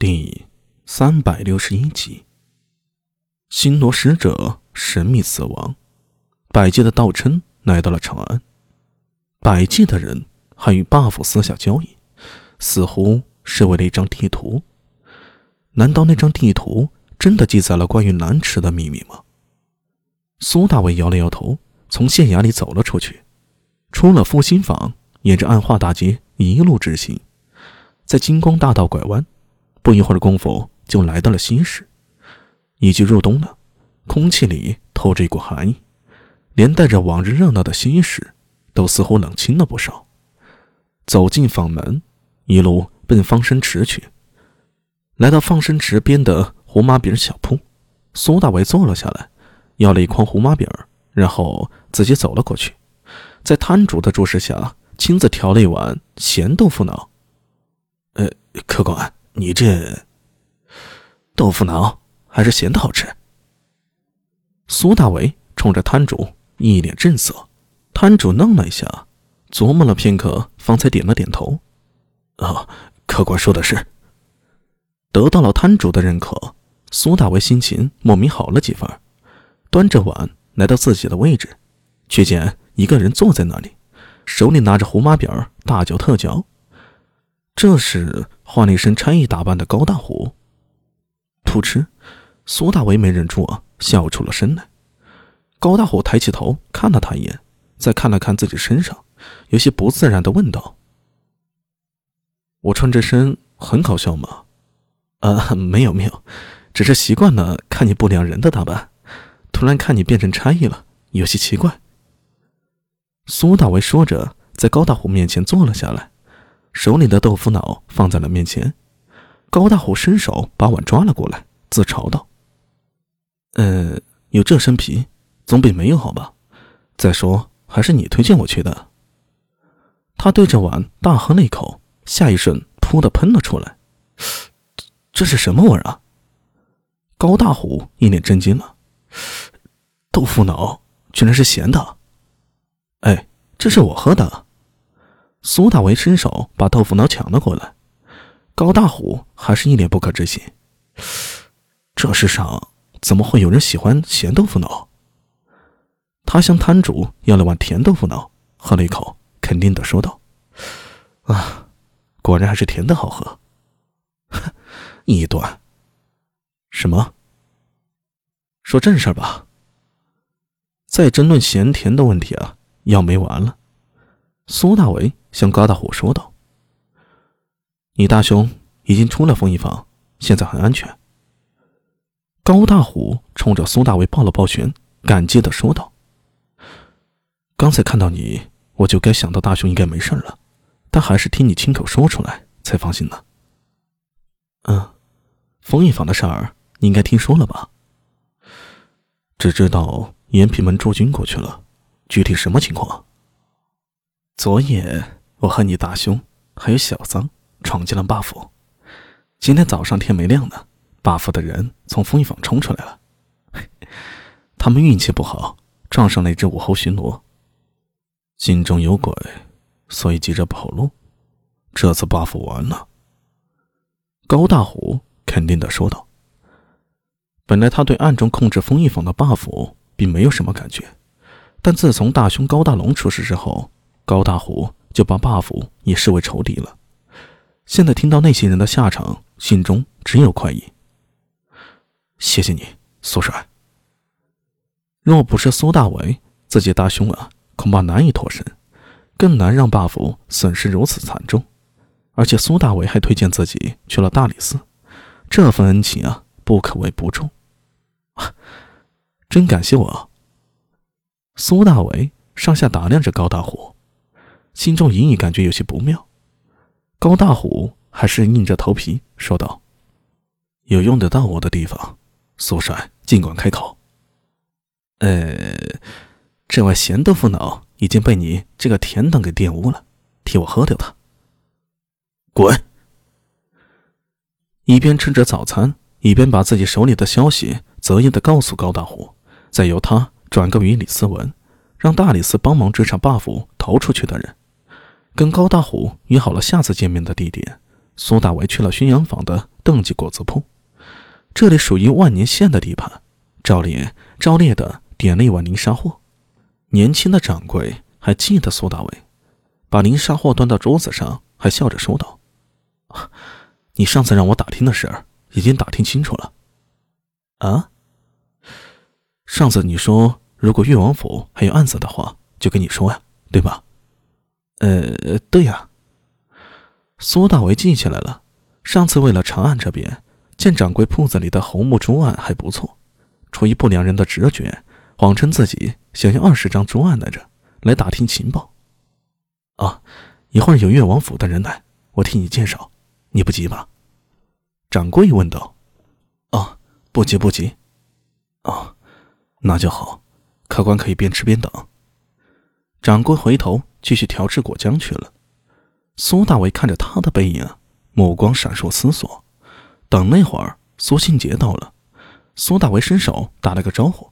第三百六十一集，星罗使者神秘死亡，百济的道琛来到了长安。百济的人还与 buff 私下交易，似乎是为了一张地图。难道那张地图真的记载了关于南池的秘密吗？苏大伟摇了摇头，从县衙里走了出去，出了复兴坊，沿着暗化大街一路直行，在金光大道拐弯。不一会儿功夫，就来到了西市。已经入冬了，空气里透着一股寒意，连带着往日热闹的西市都似乎冷清了不少。走进坊门，一路奔放生池去。来到放生池边的胡麻饼小铺，苏大伟坐了下来，要了一筐胡麻饼，然后自己走了过去，在摊主的注视下，亲自调了一碗咸豆腐脑。呃，客官。你这豆腐脑还是咸的好吃。苏大为冲着摊主一脸正色，摊主愣了一下，琢磨了片刻，方才点了点头：“啊，客官说的是。”得到了摊主的认可，苏大为心情莫名好了几分，端着碗来到自己的位置，却见一个人坐在那里，手里拿着胡麻饼，大嚼特嚼。这是换了一身差役打扮的高大虎。噗嗤，苏大为没忍住啊，笑出了声来。高大虎抬起头看了他一眼，再看了看自己身上，有些不自然的问道：“我穿这身很搞笑吗？”“啊，没有没有，只是习惯了看你不良人的打扮，突然看你变成差役了，有些奇怪。”苏大为说着，在高大虎面前坐了下来。手里的豆腐脑放在了面前，高大虎伸手把碗抓了过来，自嘲道：“呃，有这身皮，总比没有好吧？再说，还是你推荐我去的。”他对着碗大喝了一口，下一瞬噗的喷了出来。这是什么味儿啊？高大虎一脸震惊了，豆腐脑居然是咸的！哎，这是我喝的。苏大为伸手把豆腐脑抢了过来，高大虎还是一脸不可置信：“这世上怎么会有人喜欢咸豆腐脑？”他向摊主要了碗甜豆腐脑，喝了一口，肯定的说道：“啊，果然还是甜的好喝。”哼一段。什么？说正事吧。再争论咸甜的问题啊，要没完了。苏大为向高大虎说道：“你大兄已经出了封印坊，现在很安全。”高大虎冲着苏大为抱了抱拳，感激的说道：“刚才看到你，我就该想到大兄应该没事了，但还是听你亲口说出来才放心呢。”“嗯，封印坊的事儿你应该听说了吧？只知道延平门驻军过去了，具体什么情况？”昨夜，我和你大兄还有小桑闯进了 buff。今天早上天没亮呢，buff 的人从封印坊冲出来了。他们运气不好，撞上了一只武侯巡逻，心中有鬼，所以急着跑路。这次 buff 完了。高大虎肯定的说道。本来他对暗中控制封印坊的 buff 并没有什么感觉，但自从大兄高大龙出事之后，高大虎就把 buff 也视为仇敌了，现在听到那些人的下场，心中只有快意。谢谢你，苏帅。若不是苏大伟，自己大兄啊，恐怕难以脱身，更难让 buff 损失如此惨重。而且苏大伟还推荐自己去了大理寺，这份恩情啊，不可谓不重。真感谢我。苏大伟上下打量着高大虎。心中隐隐感觉有些不妙，高大虎还是硬着头皮说道：“有用得到我的地方，苏帅尽管开口。”“呃，这碗咸豆腐脑已经被你这个甜等给玷污了，替我喝掉它。”“滚！”一边吃着早餐，一边把自己手里的消息择一的告诉高大虎，再由他转告于李思文，让大理寺帮忙追上 buff 逃出去的人。跟高大虎约好了下次见面的地点，苏大为去了宣阳坊的邓记果子铺，这里属于万年县的地盘。赵烈照例的点了一碗泥沙货，年轻的掌柜还记得苏大为，把泥沙货端到桌子上，还笑着说道：“你上次让我打听的事儿，已经打听清楚了。”啊？上次你说如果越王府还有案子的话，就跟你说呀，对吧？呃，对呀。苏大为记起来了，上次为了长安这边，见掌柜铺子里的红木桌案还不错。出于不良人的直觉，谎称自己想要二十张桌案来着，来打听情报。啊，一会儿有越王府的人来，我替你介绍，你不急吧？掌柜问道。哦，不急不急。哦，那就好，客官可以边吃边等。掌柜回头继续调制果浆去了。苏大为看着他的背影，目光闪烁思索。等那会儿，苏庆杰到了。苏大为伸手打了个招呼：“